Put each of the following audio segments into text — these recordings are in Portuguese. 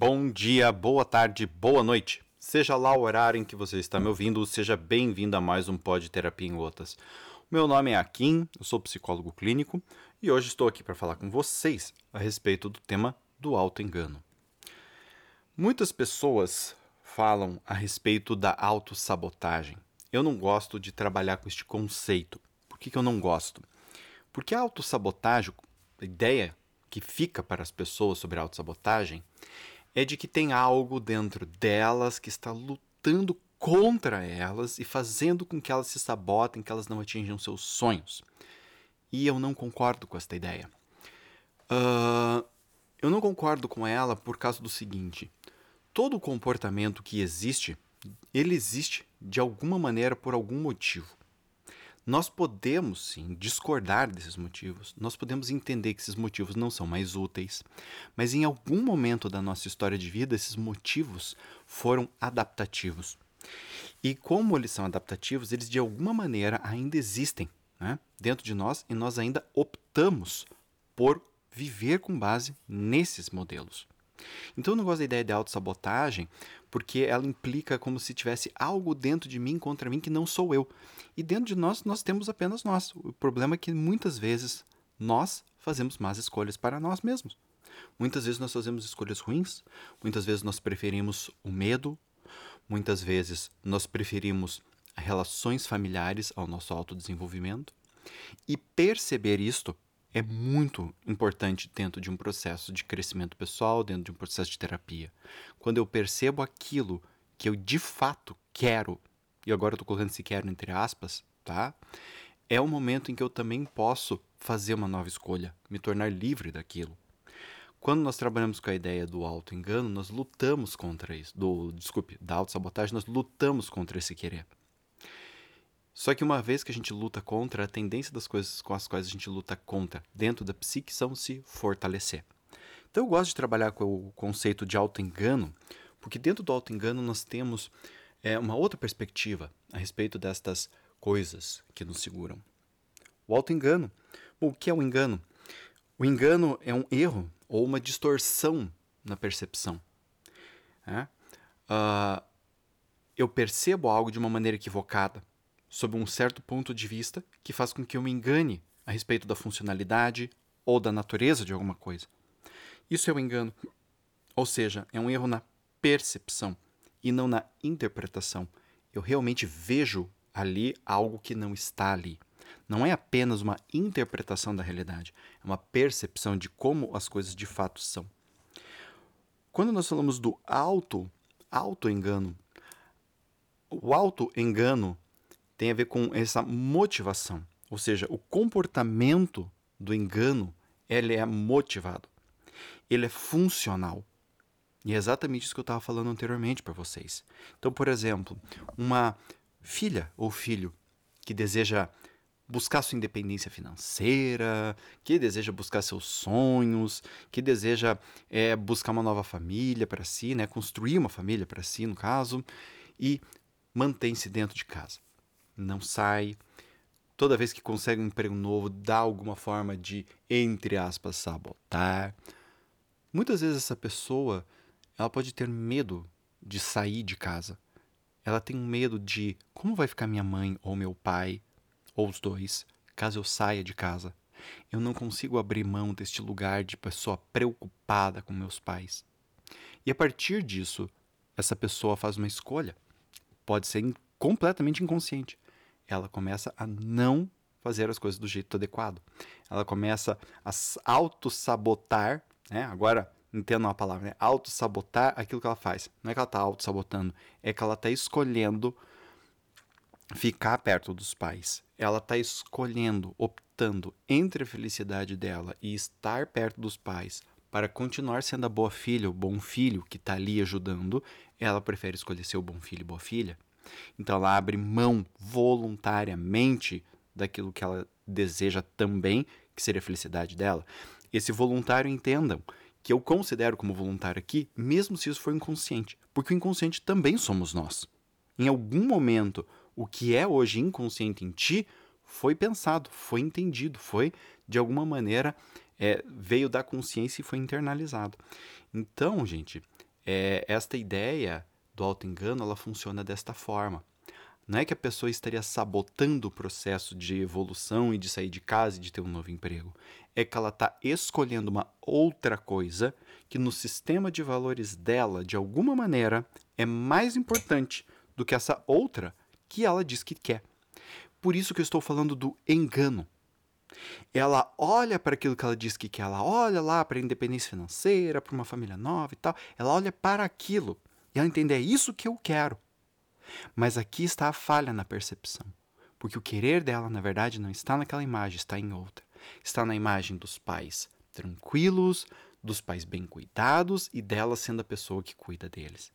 Bom dia, boa tarde, boa noite. Seja lá o horário em que você está me ouvindo, seja bem-vindo a mais um Pod Terapia em Gotas. Meu nome é Akin, eu sou psicólogo clínico e hoje estou aqui para falar com vocês a respeito do tema do auto-engano. Muitas pessoas falam a respeito da autossabotagem. Eu não gosto de trabalhar com este conceito. Por que, que eu não gosto? Porque a autossabotagem, a ideia que fica para as pessoas sobre a autossabotagem é de que tem algo dentro delas que está lutando contra elas e fazendo com que elas se sabotem, que elas não atinjam seus sonhos. E eu não concordo com esta ideia. Uh, eu não concordo com ela por causa do seguinte: todo comportamento que existe, ele existe de alguma maneira por algum motivo. Nós podemos sim discordar desses motivos, nós podemos entender que esses motivos não são mais úteis, mas em algum momento da nossa história de vida, esses motivos foram adaptativos. E como eles são adaptativos, eles de alguma maneira ainda existem né, dentro de nós e nós ainda optamos por viver com base nesses modelos. Então eu não gosto da ideia de autossabotagem, porque ela implica como se tivesse algo dentro de mim contra mim que não sou eu. E dentro de nós, nós temos apenas nós. O problema é que muitas vezes nós fazemos más escolhas para nós mesmos. Muitas vezes nós fazemos escolhas ruins, muitas vezes nós preferimos o medo, muitas vezes nós preferimos relações familiares ao nosso autodesenvolvimento. E perceber isto é muito importante dentro de um processo de crescimento pessoal, dentro de um processo de terapia. Quando eu percebo aquilo que eu de fato quero, e agora eu estou colocando esse quero entre aspas, tá? É o momento em que eu também posso fazer uma nova escolha, me tornar livre daquilo. Quando nós trabalhamos com a ideia do auto-engano, nós lutamos contra isso. Do, desculpe, da auto-sabotagem, nós lutamos contra esse querer. Só que uma vez que a gente luta contra, a tendência das coisas com as quais a gente luta contra dentro da psique são se fortalecer. Então eu gosto de trabalhar com o conceito de auto-engano, porque dentro do auto-engano nós temos é, uma outra perspectiva a respeito destas coisas que nos seguram. O auto-engano. o que é o engano? O engano é um erro ou uma distorção na percepção. É? Uh, eu percebo algo de uma maneira equivocada sob um certo ponto de vista que faz com que eu me engane a respeito da funcionalidade ou da natureza de alguma coisa. Isso é um engano. Ou seja, é um erro na percepção e não na interpretação. Eu realmente vejo ali algo que não está ali. Não é apenas uma interpretação da realidade, é uma percepção de como as coisas de fato são. Quando nós falamos do auto, auto-engano, o auto-engano tem a ver com essa motivação. Ou seja, o comportamento do engano ele é motivado. Ele é funcional. E é exatamente isso que eu estava falando anteriormente para vocês. Então, por exemplo, uma filha ou filho que deseja buscar sua independência financeira, que deseja buscar seus sonhos, que deseja é, buscar uma nova família para si, né, construir uma família para si, no caso, e mantém-se dentro de casa não sai. Toda vez que consegue um emprego novo, dá alguma forma de, entre aspas, sabotar. Muitas vezes essa pessoa, ela pode ter medo de sair de casa. Ela tem um medo de como vai ficar minha mãe ou meu pai, ou os dois, caso eu saia de casa. Eu não consigo abrir mão deste lugar de pessoa preocupada com meus pais. E a partir disso, essa pessoa faz uma escolha. Pode ser completamente inconsciente ela começa a não fazer as coisas do jeito adequado. Ela começa a auto-sabotar, né? Agora, entendo a palavra, né? Auto-sabotar aquilo que ela faz. Não é que ela está auto-sabotando, é que ela está escolhendo ficar perto dos pais. Ela está escolhendo, optando entre a felicidade dela e estar perto dos pais para continuar sendo a boa filha, o bom filho que está ali ajudando. Ela prefere escolher ser o bom filho e boa filha. Então ela abre mão voluntariamente daquilo que ela deseja também, que seria a felicidade dela. Esse voluntário entendam que eu considero como voluntário aqui, mesmo se isso for inconsciente, porque o inconsciente também somos nós. Em algum momento, o que é hoje inconsciente em ti foi pensado, foi entendido, foi de alguma maneira é, veio da consciência e foi internalizado. Então, gente, é, esta ideia do auto-engano ela funciona desta forma. Não é que a pessoa estaria sabotando o processo de evolução e de sair de casa e de ter um novo emprego. É que ela está escolhendo uma outra coisa que no sistema de valores dela, de alguma maneira, é mais importante do que essa outra que ela diz que quer. Por isso que eu estou falando do engano. Ela olha para aquilo que ela diz que quer, ela olha lá para a independência financeira, para uma família nova e tal, ela olha para aquilo ela entende, é isso que eu quero. Mas aqui está a falha na percepção, porque o querer dela, na verdade, não está naquela imagem, está em outra. Está na imagem dos pais tranquilos, dos pais bem cuidados e dela sendo a pessoa que cuida deles.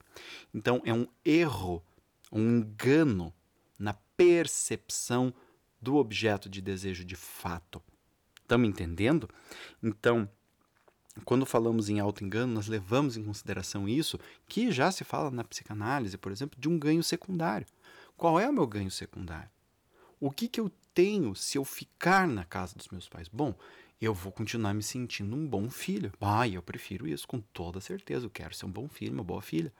Então é um erro, um engano na percepção do objeto de desejo de fato. Estamos entendendo? Então, quando falamos em auto-engano, nós levamos em consideração isso, que já se fala na psicanálise, por exemplo, de um ganho secundário. Qual é o meu ganho secundário? O que, que eu tenho se eu ficar na casa dos meus pais? Bom, eu vou continuar me sentindo um bom filho. Ah, eu prefiro isso com toda certeza. Eu quero ser um bom filho, uma boa filha.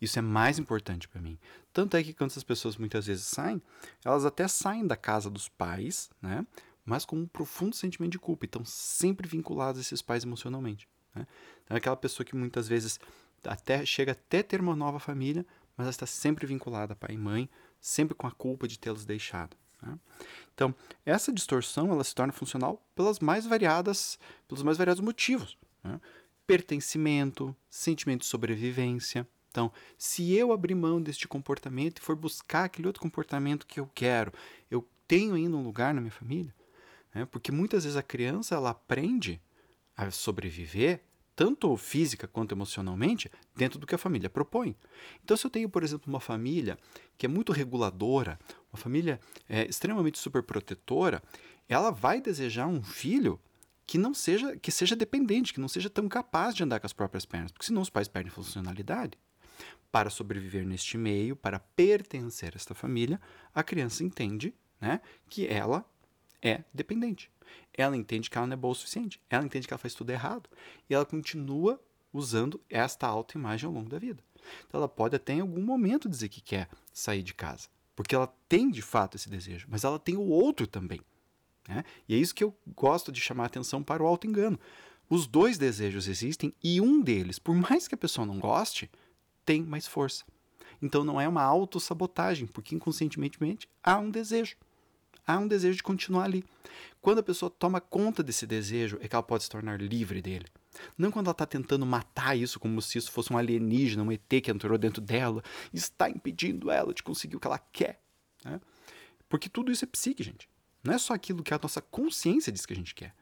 Isso é mais importante para mim. Tanto é que quando essas pessoas muitas vezes saem, elas até saem da casa dos pais, né? Mas com um profundo sentimento de culpa. Então, sempre vinculados a esses pais emocionalmente. Né? Então, é aquela pessoa que muitas vezes até chega até ter uma nova família, mas está sempre vinculada a pai e mãe, sempre com a culpa de tê-los deixado. Né? Então, essa distorção ela se torna funcional pelas mais variadas, pelos mais variados motivos. Né? Pertencimento, sentimento de sobrevivência. Então, se eu abrir mão deste comportamento e for buscar aquele outro comportamento que eu quero, eu tenho ainda um lugar na minha família? Né? Porque muitas vezes a criança ela aprende a sobreviver, tanto física quanto emocionalmente, dentro do que a família propõe. Então, se eu tenho, por exemplo, uma família que é muito reguladora, uma família é, extremamente superprotetora, ela vai desejar um filho que não seja que seja dependente, que não seja tão capaz de andar com as próprias pernas, porque senão os pais perdem funcionalidade. Para sobreviver neste meio, para pertencer a esta família, a criança entende né, que ela é dependente. Ela entende que ela não é boa o suficiente. Ela entende que ela faz tudo errado. E ela continua usando esta autoimagem ao longo da vida. Então ela pode até em algum momento dizer que quer sair de casa. Porque ela tem de fato esse desejo. Mas ela tem o outro também. Né? E é isso que eu gosto de chamar a atenção para o auto-engano. Os dois desejos existem e um deles, por mais que a pessoa não goste, tem mais força. Então não é uma autossabotagem, porque inconscientemente há um desejo há um desejo de continuar ali. Quando a pessoa toma conta desse desejo, é que ela pode se tornar livre dele. Não quando ela está tentando matar isso como se isso fosse um alienígena, um ET que entrou dentro dela está impedindo ela de conseguir o que ela quer. Né? Porque tudo isso é psique, gente. Não é só aquilo que a nossa consciência diz que a gente quer.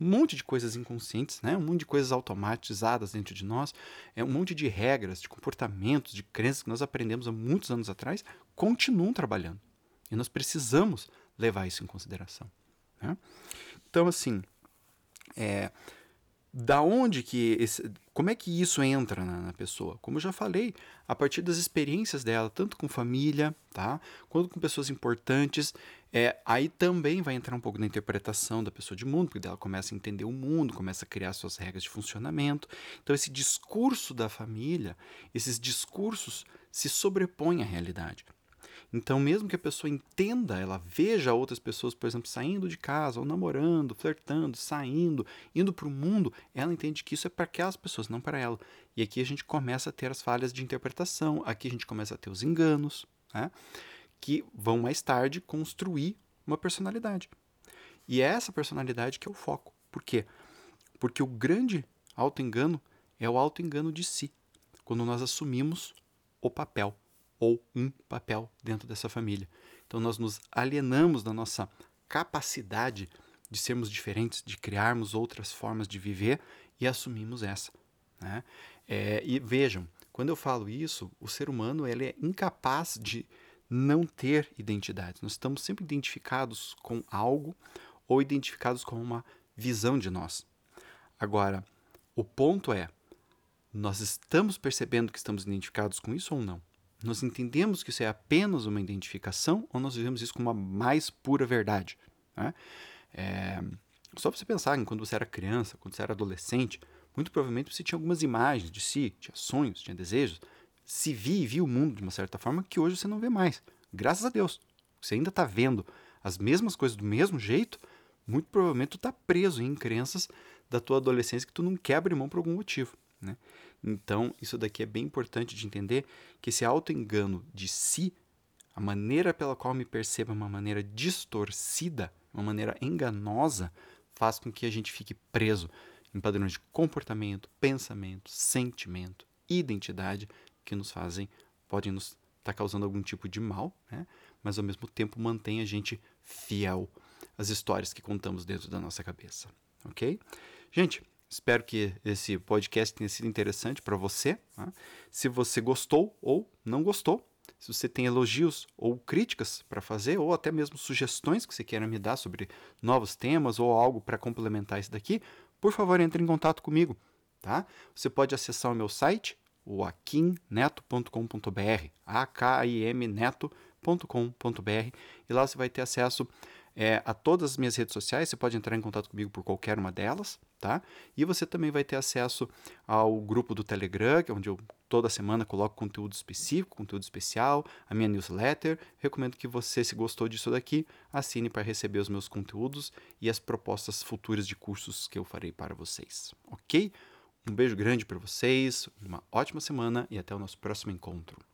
Um monte de coisas inconscientes, né? um monte de coisas automatizadas dentro de nós, é um monte de regras, de comportamentos, de crenças que nós aprendemos há muitos anos atrás, continuam trabalhando. E nós precisamos levar isso em consideração. Né? Então, assim, é, da onde que esse, como é que isso entra na, na, pessoa? Como eu já falei, a partir das experiências dela, tanto com família, tá, quanto com pessoas importantes, é, aí também vai entrar um pouco na interpretação da pessoa de mundo, porque ela começa a entender o mundo, começa a criar suas regras de funcionamento. Então esse discurso da família, esses discursos se sobrepõem à realidade. Então, mesmo que a pessoa entenda, ela veja outras pessoas, por exemplo, saindo de casa, ou namorando, flertando, saindo, indo para o mundo, ela entende que isso é para aquelas pessoas, não para ela. E aqui a gente começa a ter as falhas de interpretação, aqui a gente começa a ter os enganos, né? que vão mais tarde construir uma personalidade. E é essa personalidade que é o foco. Por quê? Porque o grande auto-engano é o auto-engano de si, quando nós assumimos o papel ou um papel dentro dessa família. Então nós nos alienamos da nossa capacidade de sermos diferentes, de criarmos outras formas de viver e assumimos essa. Né? É, e vejam, quando eu falo isso, o ser humano ele é incapaz de não ter identidade. Nós estamos sempre identificados com algo ou identificados com uma visão de nós. Agora, o ponto é, nós estamos percebendo que estamos identificados com isso ou não? Nós entendemos que isso é apenas uma identificação ou nós vivemos isso como uma mais pura verdade? Né? É, só você pensar em quando você era criança, quando você era adolescente, muito provavelmente você tinha algumas imagens de si, tinha sonhos, tinha desejos, se via e via o mundo de uma certa forma que hoje você não vê mais. Graças a Deus. Você ainda está vendo as mesmas coisas do mesmo jeito, muito provavelmente tu está preso em crenças da tua adolescência que tu não quer abrir mão por algum motivo. Né? Então, isso daqui é bem importante de entender que esse auto-engano de si, a maneira pela qual me percebo é uma maneira distorcida, uma maneira enganosa, faz com que a gente fique preso em padrões de comportamento, pensamento, sentimento, identidade que nos fazem, podem nos estar tá causando algum tipo de mal, né? mas ao mesmo tempo mantém a gente fiel às histórias que contamos dentro da nossa cabeça, ok? Gente, espero que esse podcast tenha sido interessante para você. Tá? Se você gostou ou não gostou, se você tem elogios ou críticas para fazer, ou até mesmo sugestões que você queira me dar sobre novos temas ou algo para complementar isso daqui, por favor, entre em contato comigo. Tá? Você pode acessar o meu site, o akimneto.com.br, neto.com.br, e lá você vai ter acesso é, a todas as minhas redes sociais, você pode entrar em contato comigo por qualquer uma delas, tá? E você também vai ter acesso ao grupo do Telegram, é onde eu toda semana coloco conteúdo específico, conteúdo especial, a minha newsletter. Recomendo que você, se gostou disso daqui, assine para receber os meus conteúdos e as propostas futuras de cursos que eu farei para vocês, ok? Um beijo grande para vocês, uma ótima semana e até o nosso próximo encontro.